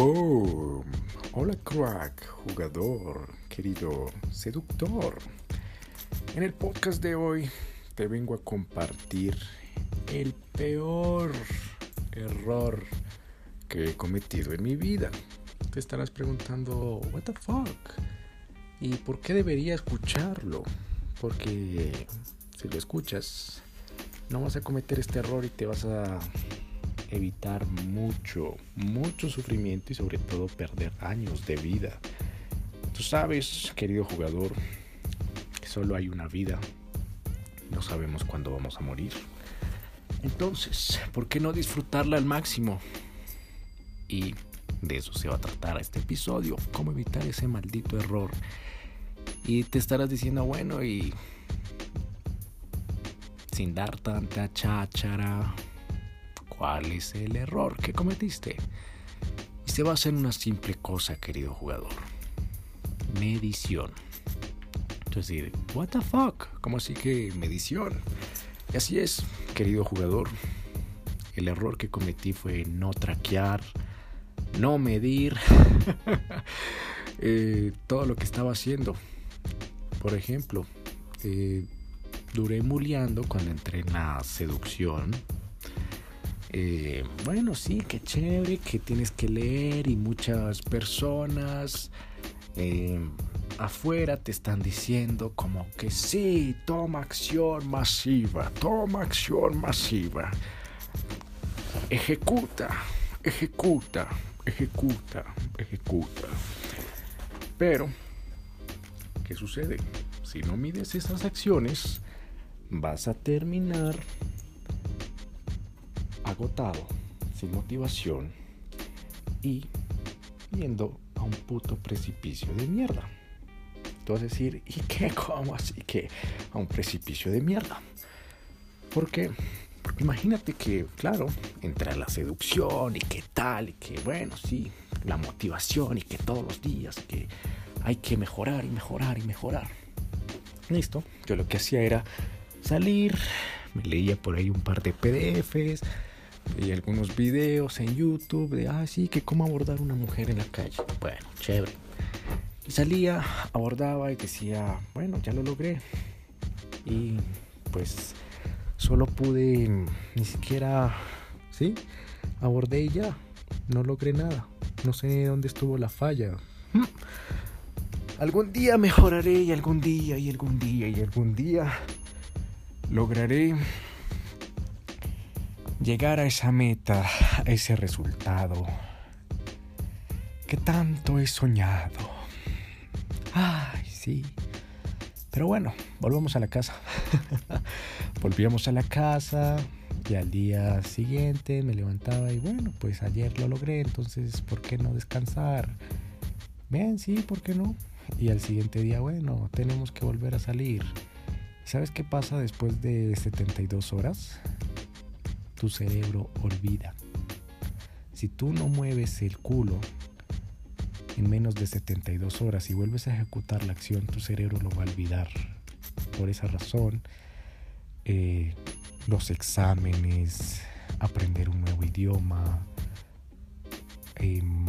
Boom. Hola crack, jugador, querido seductor. En el podcast de hoy te vengo a compartir el peor error que he cometido en mi vida. Te estarás preguntando, what the fuck? ¿Y por qué debería escucharlo? Porque si lo escuchas, no vas a cometer este error y te vas a evitar mucho, mucho sufrimiento y sobre todo perder años de vida. Tú sabes, querido jugador, que solo hay una vida. No sabemos cuándo vamos a morir. Entonces, ¿por qué no disfrutarla al máximo? Y de eso se va a tratar este episodio, cómo evitar ese maldito error. Y te estarás diciendo, bueno, y sin dar tanta cháchara, ¿Cuál es el error que cometiste? Y se va a hacer una simple cosa, querido jugador. Medición. Entonces, what the fuck? ¿Cómo así que medición? Y así es, querido jugador. El error que cometí fue no traquear, no medir eh, todo lo que estaba haciendo. Por ejemplo, eh, duré muleando cuando entré en la seducción eh, bueno, sí, qué chévere, que tienes que leer y muchas personas eh, afuera te están diciendo como que sí, toma acción masiva, toma acción masiva. Ejecuta, ejecuta, ejecuta, ejecuta. Pero, ¿qué sucede? Si no mides esas acciones, vas a terminar agotado, sin motivación y yendo a un puto precipicio de mierda. Entonces decir, ¿y qué? ¿Cómo así que a un precipicio de mierda? Porque imagínate que, claro, entra la seducción y qué tal, y que bueno, sí, la motivación y que todos los días, que hay que mejorar y mejorar y mejorar. Listo, yo lo que hacía era salir, me leía por ahí un par de PDFs, y algunos videos en YouTube de, ah, sí, que cómo abordar una mujer en la calle. Bueno, chévere. Y salía, abordaba y decía, bueno, ya lo logré. Y pues solo pude, ni siquiera, ¿sí? Abordé y ya, no logré nada. No sé dónde estuvo la falla. Algún día mejoraré y algún día y algún día y algún día lograré llegar a esa meta, a ese resultado que tanto he soñado. Ay, sí. Pero bueno, volvamos a la casa. Volvíamos a la casa y al día siguiente me levantaba y bueno, pues ayer lo logré, entonces ¿por qué no descansar? Bien, sí, ¿por qué no? Y al siguiente día, bueno, tenemos que volver a salir. ¿Sabes qué pasa después de 72 horas? Tu cerebro olvida. Si tú no mueves el culo en menos de 72 horas y vuelves a ejecutar la acción, tu cerebro lo va a olvidar. Por esa razón, eh, los exámenes, aprender un nuevo idioma, em,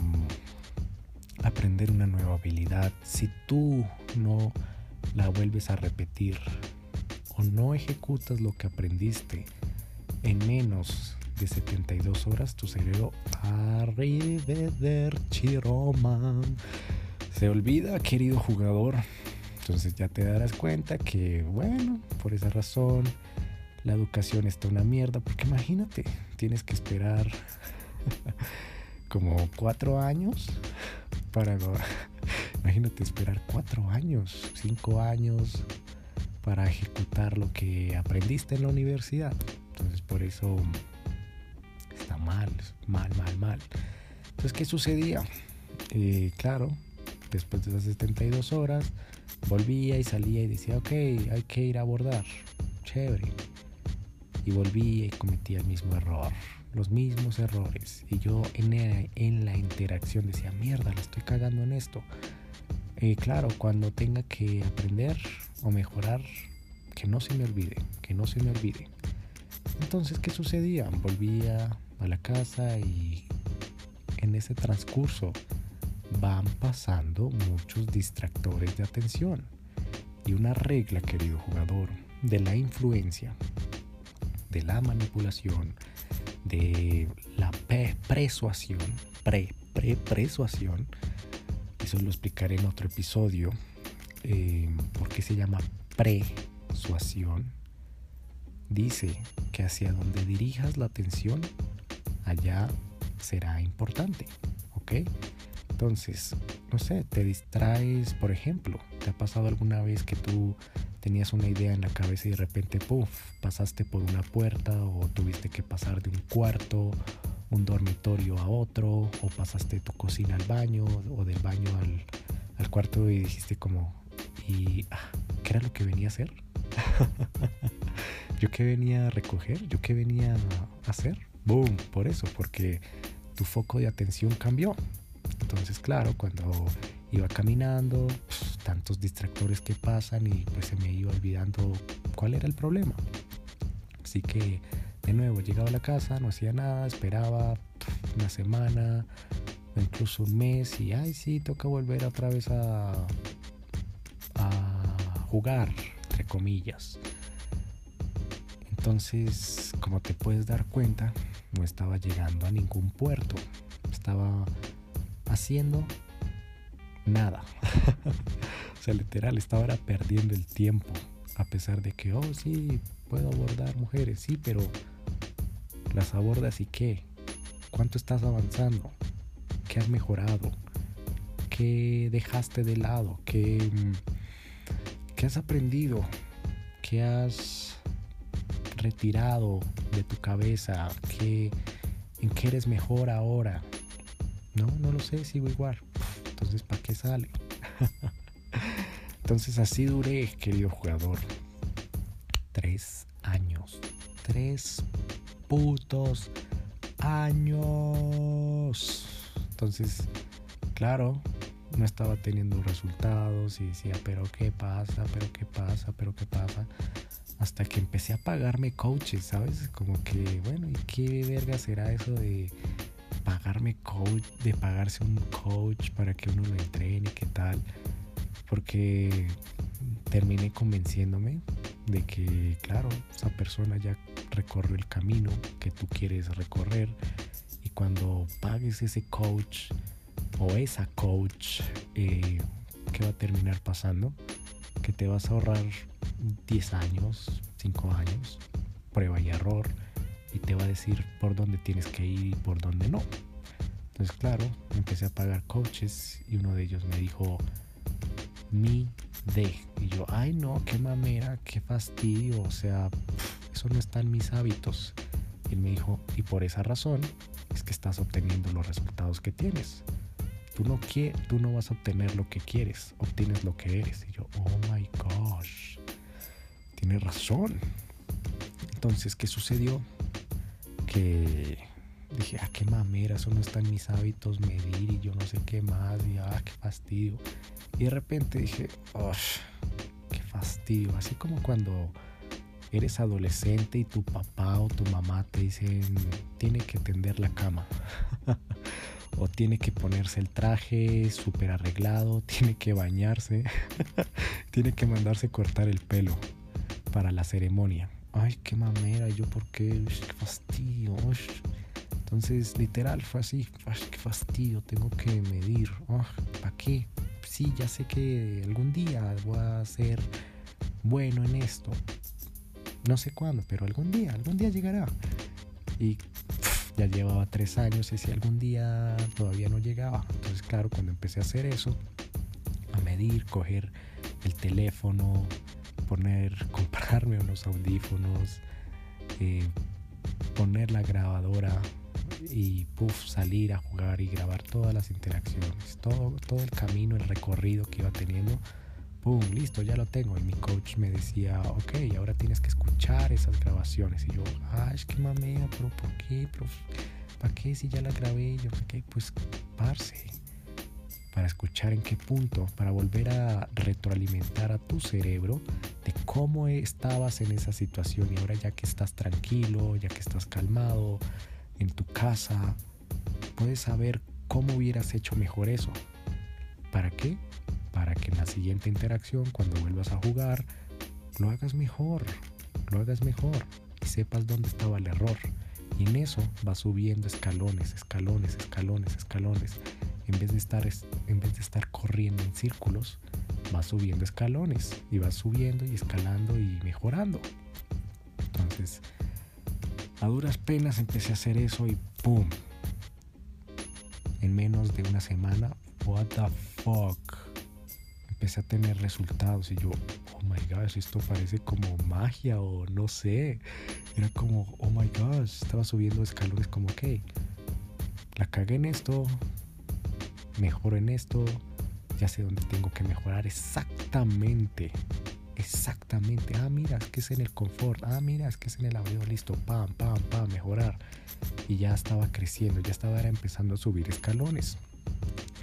aprender una nueva habilidad, si tú no la vuelves a repetir o no ejecutas lo que aprendiste, en menos de 72 horas tu cerebro Chiroma se olvida, querido jugador. Entonces ya te darás cuenta que, bueno, por esa razón la educación está una mierda. Porque imagínate, tienes que esperar como cuatro años para... Imagínate esperar cuatro años, cinco años para ejecutar lo que aprendiste en la universidad. Entonces por eso está mal, mal, mal, mal. Entonces, ¿qué sucedía? Eh, claro, después de esas 72 horas, volvía y salía y decía, ok, hay que ir a abordar. Chévere. Y volvía y cometía el mismo error, los mismos errores. Y yo en, en la interacción decía, mierda, le estoy cagando en esto. Eh, claro, cuando tenga que aprender o mejorar, que no se me olvide, que no se me olvide. Entonces, ¿qué sucedía? Volvía a la casa y en ese transcurso van pasando muchos distractores de atención. Y una regla, querido jugador, de la influencia, de la manipulación, de la persuasión, pre, pre, persuasión, eso lo explicaré en otro episodio, eh, porque se llama dice que hacia donde dirijas la atención, allá será importante, ¿ok? Entonces, no sé, te distraes, por ejemplo, ¿te ha pasado alguna vez que tú tenías una idea en la cabeza y de repente, puff, pasaste por una puerta o tuviste que pasar de un cuarto, un dormitorio a otro, o pasaste tu cocina al baño o del baño al, cuarto y dijiste como, ¿y ah, qué era lo que venía a hacer? ¿Yo qué venía a recoger? ¿Yo qué venía a hacer? Boom, por eso, porque tu foco de atención cambió. Entonces, claro, cuando iba caminando, pues, tantos distractores que pasan y pues se me iba olvidando cuál era el problema. Así que, de nuevo, llegaba a la casa, no hacía nada, esperaba una semana o incluso un mes y, ay, sí, toca volver otra vez a, a jugar, entre comillas. Entonces, como te puedes dar cuenta, no estaba llegando a ningún puerto. Estaba haciendo nada. o sea, literal, estaba perdiendo el tiempo. A pesar de que, oh, sí, puedo abordar mujeres, sí, pero las abordas y qué? ¿Cuánto estás avanzando? ¿Qué has mejorado? ¿Qué dejaste de lado? ¿Qué, qué has aprendido? ¿Qué has retirado de tu cabeza? ¿Qué, ¿En qué eres mejor ahora? No, no lo sé, sigo igual. Entonces, ¿para qué sale? Entonces así duré, querido jugador. Tres años. Tres putos años. Entonces, claro, no estaba teniendo resultados y decía, pero qué pasa, pero qué pasa, pero qué pasa. Hasta que empecé a pagarme coaches, ¿sabes? Como que, bueno, ¿y qué verga será eso de pagarme coach, de pagarse un coach para que uno lo entrene, qué tal. Porque terminé convenciéndome de que, claro, esa persona ya recorrió el camino que tú quieres recorrer. Y cuando pagues ese coach o esa coach, eh, ¿qué va a terminar pasando? Que te vas a ahorrar 10 años, 5 años, prueba y error y te va a decir por dónde tienes que ir y por dónde no. Entonces, claro, empecé a pagar coaches y uno de ellos me dijo, mi de. Y yo, ay no, qué mamera, qué fastidio, o sea, eso no está en mis hábitos. Y él me dijo, y por esa razón es que estás obteniendo los resultados que tienes. Tú no, tú no vas a obtener lo que quieres, obtienes lo que eres. Y yo, oh my gosh, razón. Entonces, ¿qué sucedió? que dije, ah, qué mamera, eso no está en mis hábitos medir y yo no sé qué más, y ah, qué fastidio. Y de repente dije, oh, qué fastidio. Así como cuando eres adolescente y tu papá o tu mamá te dicen, tiene que tender la cama. o tiene que ponerse el traje súper arreglado, tiene que bañarse, tiene que mandarse cortar el pelo para la ceremonia ay, qué mamera, yo por qué, qué fastidio. Entonces, literal, fue así, qué fastidio, tengo que medir. ¿Para qué? Sí, ya sé que algún día voy a ser bueno en esto. No sé cuándo, pero algún día, algún día llegará. Y ya llevaba tres años y si algún día todavía no llegaba. Entonces, claro, cuando empecé a hacer eso, a medir, coger el teléfono, poner, comprarme unos audífonos, eh, poner la grabadora y puff, salir a jugar y grabar todas las interacciones, todo, todo el camino, el recorrido que iba teniendo. ¡Pum! Listo, ya lo tengo. Y mi coach me decía, ok, ahora tienes que escuchar esas grabaciones. Y yo, ay, es que mamea, pero ¿por qué? ¿Para qué si ya las grabé? yo, ok, pues, parce para escuchar en qué punto, para volver a retroalimentar a tu cerebro de cómo estabas en esa situación y ahora ya que estás tranquilo, ya que estás calmado en tu casa, puedes saber ¿cómo hubieras hecho mejor eso? ¿Para qué? Para que en la siguiente interacción, cuando vuelvas a jugar, lo hagas mejor, lo hagas mejor y sepas dónde estaba el error. Y en eso vas subiendo escalones, escalones, escalones, escalones. En vez de estar, en vez de estar corriendo en círculos, vas subiendo escalones y vas subiendo y escalando y mejorando. Entonces, a duras penas empecé a hacer eso y ¡pum! En menos de una semana, what the fuck? Empecé a tener resultados y yo, oh my gosh, esto parece como magia o no sé. Era como, oh my gosh, estaba subiendo escalones como, ok, la cagué en esto, mejoro en esto, ya sé dónde tengo que mejorar exactamente. Exactamente. Ah, mira, es que es en el confort. Ah, mira, es que es en el audio. Listo. Pam, pam, pam, mejorar. Y ya estaba creciendo, ya estaba empezando a subir escalones.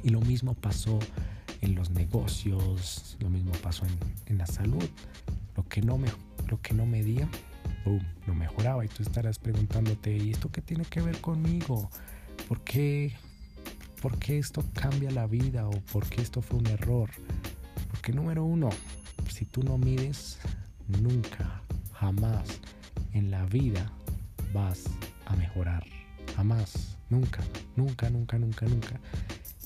Y lo mismo pasó en los negocios, lo mismo pasó en, la salud. Lo que no me, lo que no medía, boom, no mejoraba. Y tú estarás preguntándote, ¿y esto qué tiene que ver conmigo? ¿Por qué, ¿Por qué esto cambia la vida o por qué esto fue un error? Porque número uno, si tú no mides, nunca, jamás en la vida vas a mejorar. Jamás, nunca, nunca, nunca, nunca, nunca.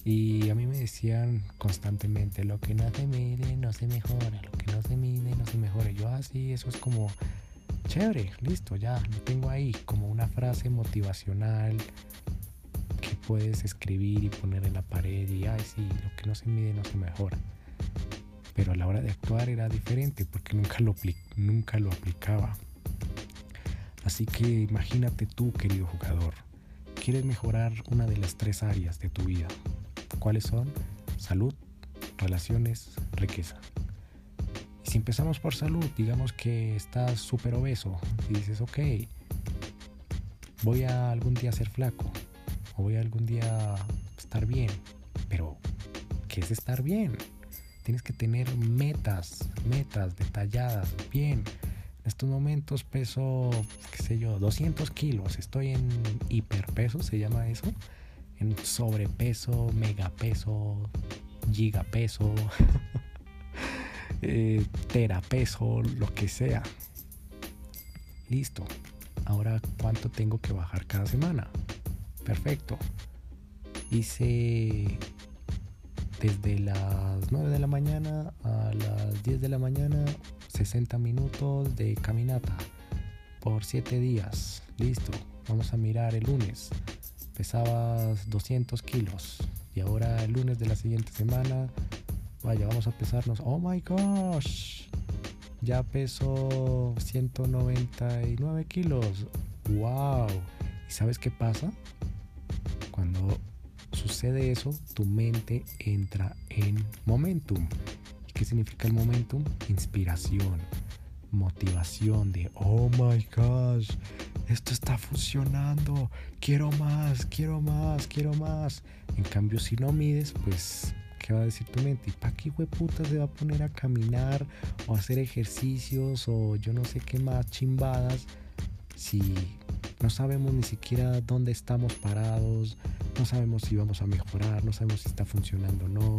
Y a mí me decían constantemente, lo que no se mide no se mejora, lo que no se mide no se mejora. yo así, ah, eso es como chévere, listo, ya lo tengo ahí, como una frase motivacional puedes escribir y poner en la pared y, ay, sí, lo que no se mide no se mejora. Pero a la hora de actuar era diferente porque nunca lo, nunca lo aplicaba. Así que imagínate tú, querido jugador, quieres mejorar una de las tres áreas de tu vida. ¿Cuáles son? Salud, relaciones, riqueza. Si empezamos por salud, digamos que estás súper obeso y dices, ok, voy a algún día ser flaco voy algún día estar bien. Pero, ¿qué es estar bien? Tienes que tener metas, metas detalladas, bien. En estos momentos peso, qué sé yo, 200 kilos. Estoy en hiperpeso, se llama eso. En sobrepeso, megapeso, gigapeso, eh, terapeso, lo que sea. Listo. Ahora, ¿cuánto tengo que bajar cada semana? Perfecto. Hice desde las 9 de la mañana a las 10 de la mañana 60 minutos de caminata por 7 días. Listo. Vamos a mirar el lunes. Pesabas 200 kilos y ahora el lunes de la siguiente semana, vaya, vamos a pesarnos. Oh my gosh. Ya peso 199 kilos. Wow. ¿Y sabes qué pasa? Sucede eso, tu mente entra en momentum. ¿Y qué significa el momentum? Inspiración, motivación de, oh my gosh, esto está funcionando, quiero más, quiero más, quiero más. En cambio, si no mides, pues, ¿qué va a decir tu mente? ¿Y para qué puta se va a poner a caminar o a hacer ejercicios o yo no sé qué más chimbadas si no sabemos ni siquiera dónde estamos parados, no sabemos si vamos a mejorar, no sabemos si está funcionando o no,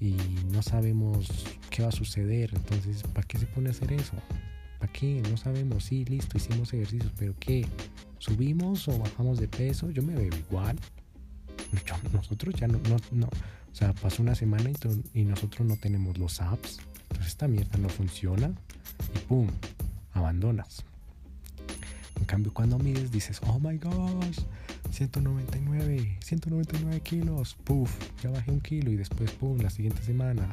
y no sabemos qué va a suceder. Entonces, ¿para qué se pone a hacer eso? ¿Para qué? No sabemos. Sí, listo, hicimos ejercicios, pero ¿qué? ¿Subimos o bajamos de peso? Yo me veo igual. nosotros ya no, no, no. O sea, pasó una semana y, nosotros no tenemos los apps. Entonces esta mierda no funciona. Y ¡pum! Abandonas. En cambio, cuando mides, dices, oh my gosh, 199, 199 kilos, puff, ya bajé un kilo y después, pum, la siguiente semana,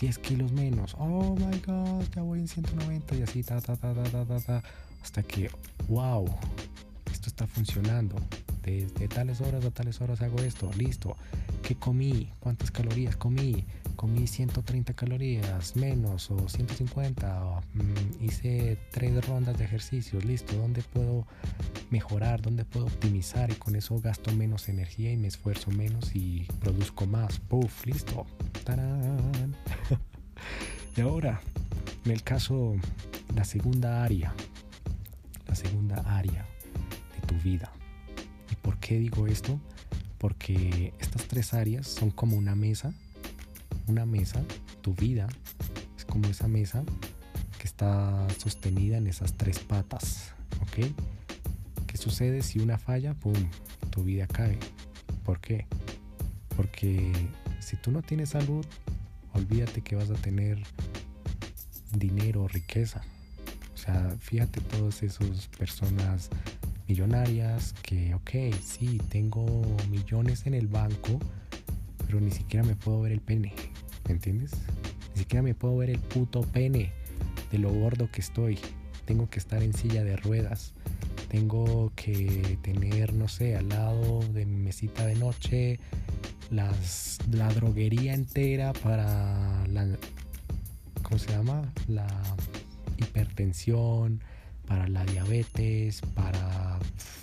10 kilos menos, oh my gosh, ya voy en 190 y así, ta, ta, ta, ta, ta, ta, ta, hasta que, wow, esto está funcionando. Desde tales horas a tales horas hago esto, listo. ¿Qué comí? ¿Cuántas calorías comí? Comí 130 calorías menos o 150, mm, hice tres rondas de ejercicios, listo, ¿dónde puedo mejorar? ¿Dónde puedo optimizar? Y con eso gasto menos energía y me esfuerzo menos y produzco más. ¡Puf! Listo. ¡Tarán! y ahora, en el caso, la segunda área, la segunda área de tu vida. ¿Y por qué digo esto? Porque estas tres áreas son como una mesa, una mesa, tu vida es como esa mesa que está sostenida en esas tres patas, ¿ok? ¿Qué sucede si una falla? ¡Pum! Tu vida cae. ¿Por qué? Porque si tú no tienes salud, olvídate que vas a tener dinero, riqueza. O sea, fíjate todas esas personas millonarias que, ok, sí, tengo millones en el banco, pero ni siquiera me puedo ver el pene. ¿Me entiendes? Ni siquiera me puedo ver el puto pene de lo gordo que estoy. Tengo que estar en silla de ruedas. Tengo que tener, no sé, al lado de mi mesita de noche las, la droguería entera para la, ¿cómo se llama? La hipertensión, para la diabetes, para...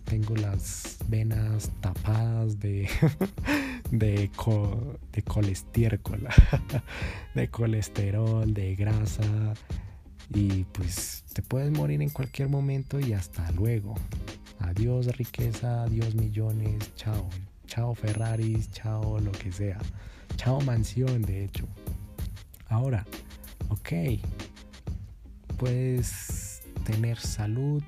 Tengo las venas tapadas de, de, de colesterol, de colesterol, de grasa. Y pues te puedes morir en cualquier momento y hasta luego. Adiós riqueza, adiós millones, chao. Chao Ferraris, chao lo que sea. Chao mansión, de hecho. Ahora, ok, puedes tener salud,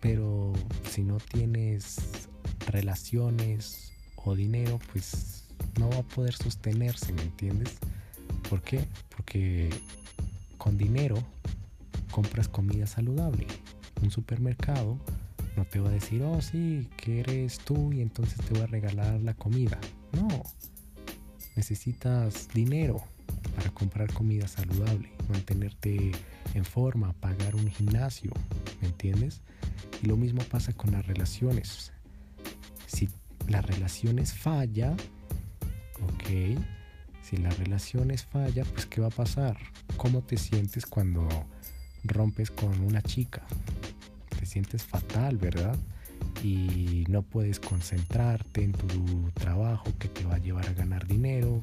pero si no tienes relaciones o dinero, pues no va a poder sostenerse, ¿me entiendes? ¿Por qué? Porque con dinero compras comida saludable. Un supermercado no te va a decir, oh sí, que eres tú y entonces te voy a regalar la comida. No, necesitas dinero para comprar comida saludable, mantenerte en forma, pagar un gimnasio, ¿me entiendes? Y lo mismo pasa con las relaciones. Si las relaciones falla, ok, si las relaciones falla, pues ¿qué va a pasar? ¿Cómo te sientes cuando rompes con una chica? Te sientes fatal, ¿verdad? Y no puedes concentrarte en tu trabajo que te va a llevar a ganar dinero,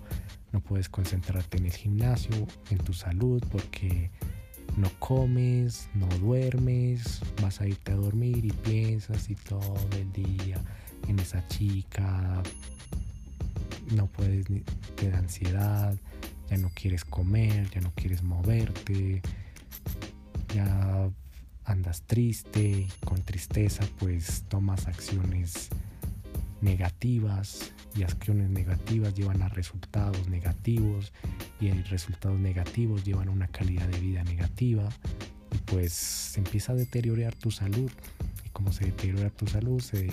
no puedes concentrarte en el gimnasio, en tu salud, porque no comes, no duermes, vas a irte a dormir y piensas y todo el día en esa chica, no puedes, ni te da ansiedad, ya no quieres comer, ya no quieres moverte, ya andas triste y con tristeza pues tomas acciones negativas y acciones negativas llevan a resultados negativos y resultados negativos llevan a una calidad de vida negativa y pues se empieza a deteriorar tu salud. Y como se deteriora tu salud se,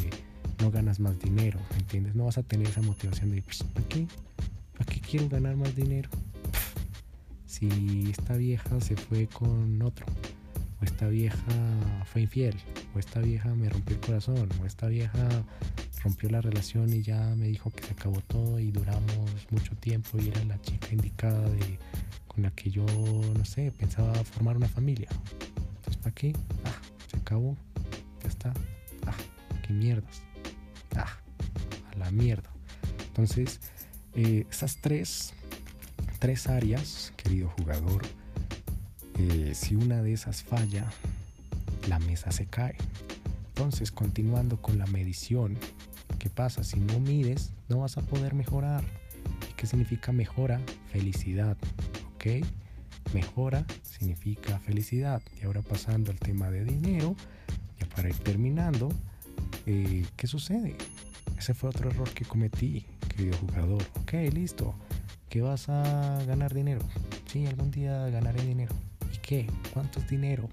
no ganas más dinero, ¿entiendes? No vas a tener esa motivación de pues, ¿para qué? ¿Para qué quiero ganar más dinero? Si esta vieja se fue con otro, o esta vieja fue infiel, o esta vieja me rompió el corazón, o esta vieja rompió la relación y ya me dijo que se acabó todo y duramos mucho tiempo y era la chica indicada de, con la que yo, no sé, pensaba formar una familia. Entonces, ¿para qué? Ah, se acabó, ya está. Ah, qué mierdas. La mierda. Entonces, eh, esas tres, tres áreas, querido jugador, eh, si una de esas falla, la mesa se cae. Entonces, continuando con la medición, ¿Qué pasa? Si no mides, no vas a poder mejorar. ¿Y qué significa mejora? Felicidad. ¿Ok? Mejora significa felicidad. Y ahora pasando al tema de dinero, ya para ir terminando, eh, ¿qué sucede? Ese fue otro error que cometí, querido jugador. Ok, listo. ¿Qué vas a ganar dinero? Sí, algún día ganaré dinero. ¿Y qué? ¿Cuánto es dinero?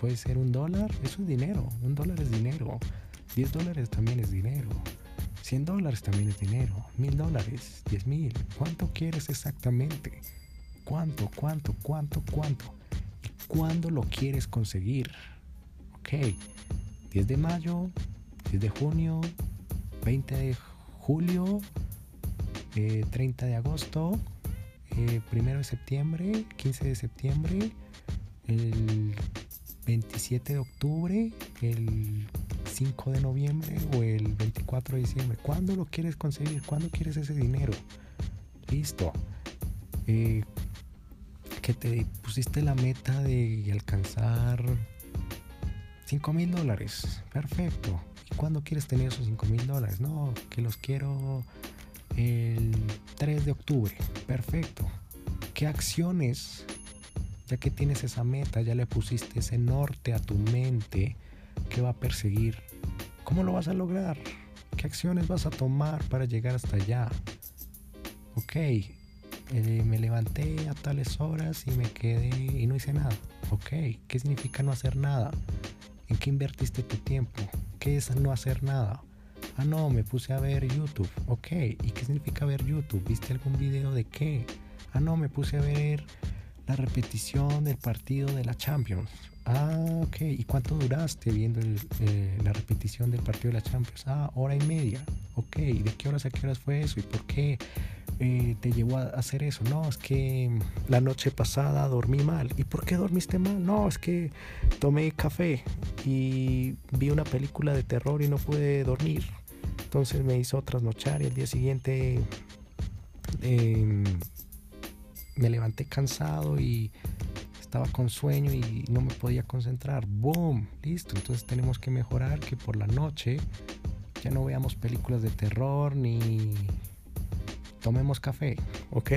¿Puede ser un dólar? Eso es dinero. Un dólar es dinero. 10 dólares también es dinero. 100 dólares también es dinero. 1000 dólares, 10 mil. ¿Cuánto quieres exactamente? ¿Cuánto, cuánto, cuánto, cuánto? ¿Y cuándo lo quieres conseguir? Ok. 10 de mayo, 10 de junio, 20 de julio, 30 eh, de agosto, 1 eh, de septiembre, 15 de septiembre, el 27 de octubre, el 5 de noviembre o el 24 de diciembre. ¿Cuándo lo quieres conseguir? ¿Cuándo quieres ese dinero? Listo. Eh, que te pusiste la meta de alcanzar 5 mil dólares, perfecto. ¿Y cuándo quieres tener esos 5 mil dólares? No, que los quiero el 3 de octubre, perfecto. ¿Qué acciones, ya que tienes esa meta, ya le pusiste ese norte a tu mente, que va a perseguir? ¿Cómo lo vas a lograr? ¿Qué acciones vas a tomar para llegar hasta allá? Ok, eh, me levanté a tales horas y me quedé y no hice nada. Ok, ¿qué significa no hacer nada? ¿En qué invertiste tu tiempo? ¿Qué es no hacer nada? Ah, no, me puse a ver YouTube. Ok, ¿y qué significa ver YouTube? ¿Viste algún video de qué? Ah, no, me puse a ver la repetición del partido de la Champions. Ah, ok. ¿Y cuánto duraste viendo eh, la repetición del partido de la Champions? Ah, hora y media. Ok. ¿De qué horas a qué horas fue eso? ¿Y por qué eh, te llevó a hacer eso? No, es que la noche pasada dormí mal. ¿Y por qué dormiste mal? No, es que tomé café y vi una película de terror y no pude dormir. Entonces me hizo trasnochar y el día siguiente em, me levanté cansado y estaba con sueño y no me podía concentrar. ¡Boom! Listo. Entonces tenemos que mejorar que por la noche ya no veamos películas de terror ni tomemos café. ¿Ok?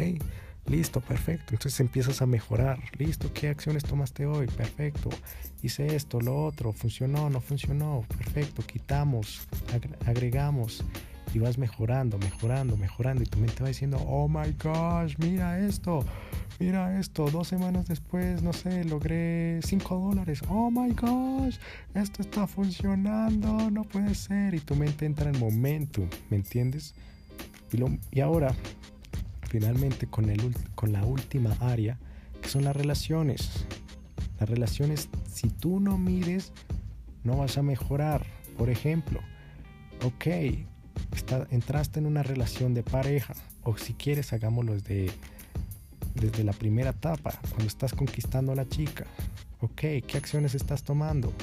Listo, perfecto. Entonces empiezas a mejorar. Listo, ¿qué acciones tomaste hoy? Perfecto. Hice esto, lo otro. Funcionó, no funcionó. Perfecto. Quitamos, agregamos y vas mejorando, mejorando, mejorando. Y tu mente va diciendo, oh my gosh, mira esto mira esto, dos semanas después, no sé, logré 5 dólares. Oh my gosh, esto está funcionando, no puede ser. Y tu mente entra en momentum, ¿me entiendes? Y, ahora, finalmente, con, el, con la última área, que son las relaciones. Las relaciones, si tú no mides, no vas a mejorar. Por ejemplo, ok, está, entraste en una relación de pareja, o si quieres, hagámoslo de desde la primera etapa, cuando estás conquistando a la chica. Ok, ¿qué acciones estás tomando?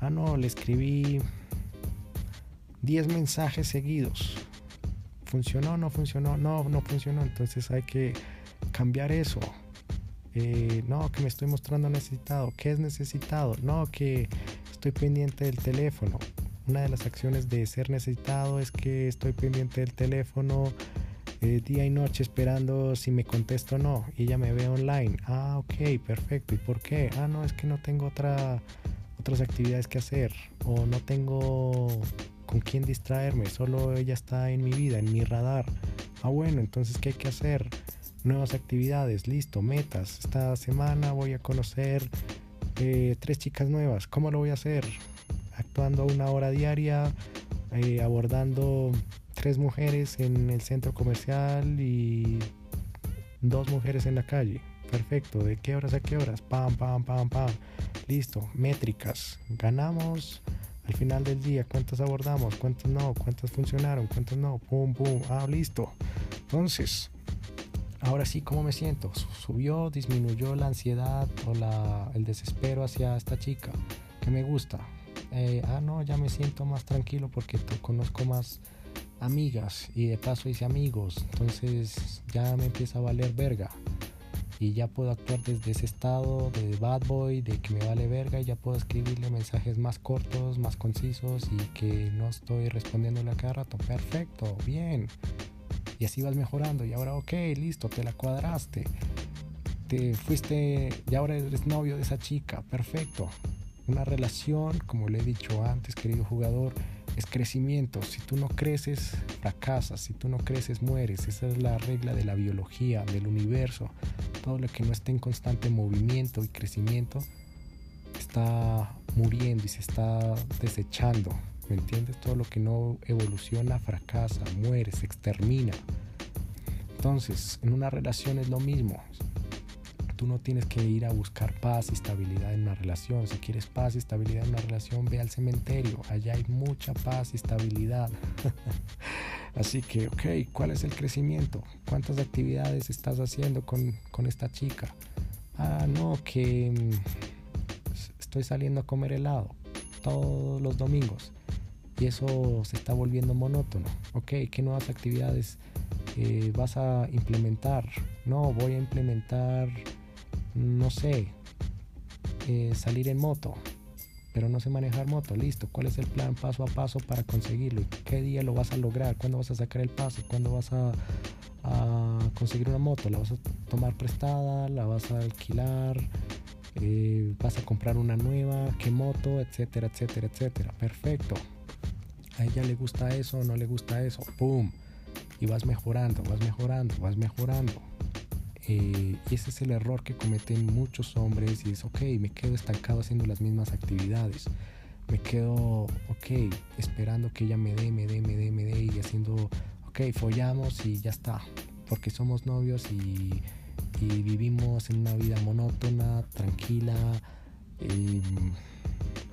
Ah, no, le escribí 10 mensajes seguidos. ¿Funcionó? ¿No funcionó? No, no funcionó. Entonces hay que cambiar eso. Eh, no, que me estoy mostrando necesitado. ¿Qué es necesitado? No, que estoy pendiente del teléfono. Una de las acciones de ser necesitado es que estoy pendiente del teléfono eh, día y noche esperando si me contesto o no. Y ella me ve online. Ah, ok, perfecto. ¿Y por qué? Ah, no, es que no tengo otra, otras actividades que hacer. O no tengo con quién distraerme. Solo ella está en mi vida, en mi radar. Ah, bueno, entonces, ¿qué hay que hacer? Nuevas actividades, listo, metas. Esta semana voy a conocer eh, tres chicas nuevas. ¿Cómo lo voy a hacer? Actuando una hora diaria, eh, abordando tres mujeres en el centro comercial y dos mujeres en la calle. Perfecto. ¿De qué horas a qué horas? Pam, pam, pam, pam. Listo. Métricas. Ganamos al final del día. ¿Cuántas abordamos? ¿Cuántas no? ¿Cuántas funcionaron? ¿Cuántas no? Pum, pum. Ah, listo. Entonces, ahora sí, ¿cómo me siento? ¿Subió, disminuyó la ansiedad o la, el desespero hacia esta chica? que me gusta? Eh, ah, no, ya me siento más tranquilo porque conozco más amigas y de paso hice amigos, entonces ya me empieza a valer verga y ya puedo actuar desde ese estado de bad boy, de que me vale verga y ya puedo escribirle mensajes más cortos, más concisos y que no estoy respondiéndole a cada rato. Perfecto, bien. Y así vas mejorando y ahora ok, listo, te la cuadraste. Te fuiste y ahora eres novio de esa chica, perfecto. Una relación, como le he dicho antes, querido jugador, es crecimiento. Si tú no creces, fracasas. Si tú no creces, mueres. Esa es la regla de la biología, del universo. Todo lo que no esté en constante movimiento y crecimiento está muriendo y se está desechando. ¿Me entiendes? Todo lo que no evoluciona, fracasa, muere, se extermina. Entonces, en una relación es lo mismo. Tú no tienes que ir a buscar paz y estabilidad en una relación. Si quieres paz y estabilidad en una relación, ve al cementerio. Allá hay mucha paz y estabilidad. Así que, ok, ¿cuál es el crecimiento? ¿Cuántas actividades estás haciendo con, con esta chica? Ah, no, que mm, estoy saliendo a comer helado todos los domingos y eso se está volviendo monótono. Ok, ¿qué nuevas actividades eh, vas a implementar? No, voy a implementar no sé, eh, salir en moto. pero no sé manejar moto. Listo, ¿cuál es el plan paso a paso para conseguirlo? ¿Qué día lo vas a lograr? ¿Cuándo vas a sacar el paso? ¿Cuándo vas a, conseguir una moto? ¿La vas a tomar prestada? ¿La vas a alquilar? Eh, ¿Vas a comprar una nueva? ¿Qué moto? Etcétera, etcétera, etcétera. Perfecto. A ella le gusta eso, no le gusta eso. ¡Pum! Y vas mejorando, vas mejorando, vas mejorando. Eh, y ese es el error que cometen muchos hombres y es, ok, me quedo estancado haciendo las mismas actividades. Me quedo, ok, esperando que ella me dé, me dé, me dé, me dé y haciendo, ok, follamos y ya está. Porque somos novios y, vivimos en una vida monótona, tranquila, em,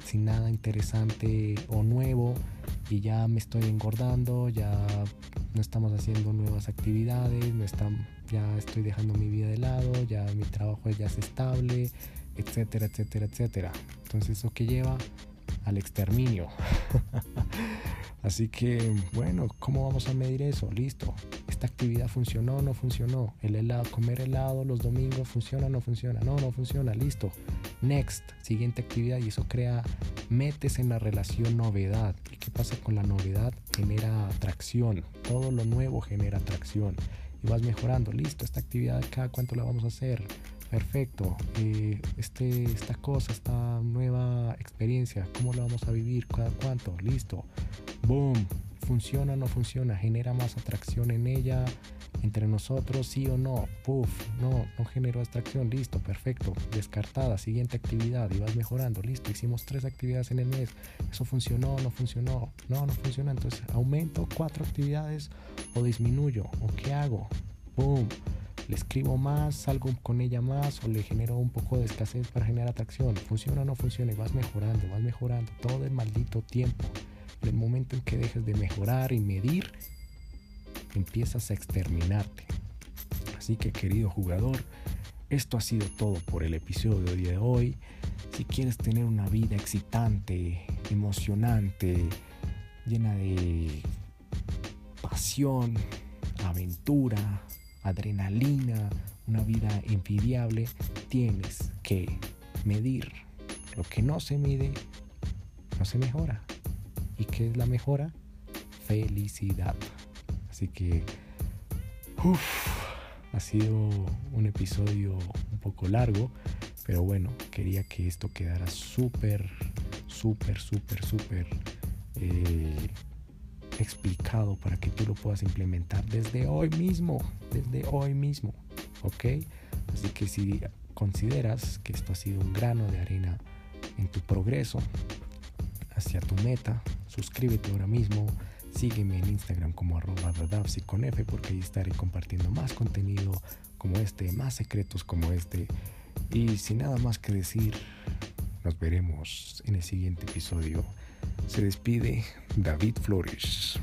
sin nada interesante o nuevo y ya me estoy engordando, ya no estamos haciendo nuevas actividades, no ya estoy dejando mi vida de lado, ya mi trabajo ya es estable, etcétera, etcétera, etcétera. Entonces eso que lleva al exterminio. Así que, bueno, ¿cómo vamos a medir eso? Listo. ¿Esta actividad funcionó no funcionó? El helado, comer helado los domingos funciona no funciona? No, no funciona. Listo. Next, siguiente actividad y eso crea, metes en la relación novedad. ¿Y qué pasa con la novedad? Genera atracción. Todo lo nuevo genera atracción. Y vas mejorando. Listo, esta actividad acá, ¿cuánto la vamos a hacer? perfecto, eh, este, esta cosa, esta nueva experiencia, ¿cómo la vamos a vivir? ¿Cada cuánto? Listo. Boom. ¿Funciona o no funciona? ¿Genera más atracción en ella? ¿Entre nosotros? ¿Sí o no? Puff, no, no generó atracción. Listo, perfecto. Descartada. Siguiente actividad y vas mejorando. Listo, hicimos tres actividades en el mes. ¿Eso funcionó? ¿No funcionó? No, no funciona. Entonces, ¿aumento cuatro actividades o disminuyo? ¿O qué hago? Boom le escribo más, salgo con ella más o le genero un poco de escasez para generar atracción. Funciona o no funciona y vas mejorando, vas mejorando todo el maldito tiempo. El momento en que dejes de mejorar y medir, empiezas a exterminarte. Así que querido jugador, esto ha sido todo por el episodio de hoy. Si quieres tener una vida excitante, emocionante, llena de pasión, aventura, adrenalina, una vida envidiable, tienes que medir. Lo que no se mide, no se mejora. ¿Y qué es la mejora? Felicidad. Así que, ha sido un episodio un poco largo, pero bueno, quería que esto quedara súper, súper, súper, súper eh, explicado para que tú lo puedas implementar desde hoy mismo, desde hoy mismo, ¿ok? Así que si consideras que esto ha sido un grano de arena en tu progreso hacia tu meta, suscríbete ahora mismo, sígueme en Instagram como arroba porque ahí estaré compartiendo más contenido como este, más secretos como este. Y sin nada más que decir, nos veremos en el siguiente episodio. Se despide David Flores.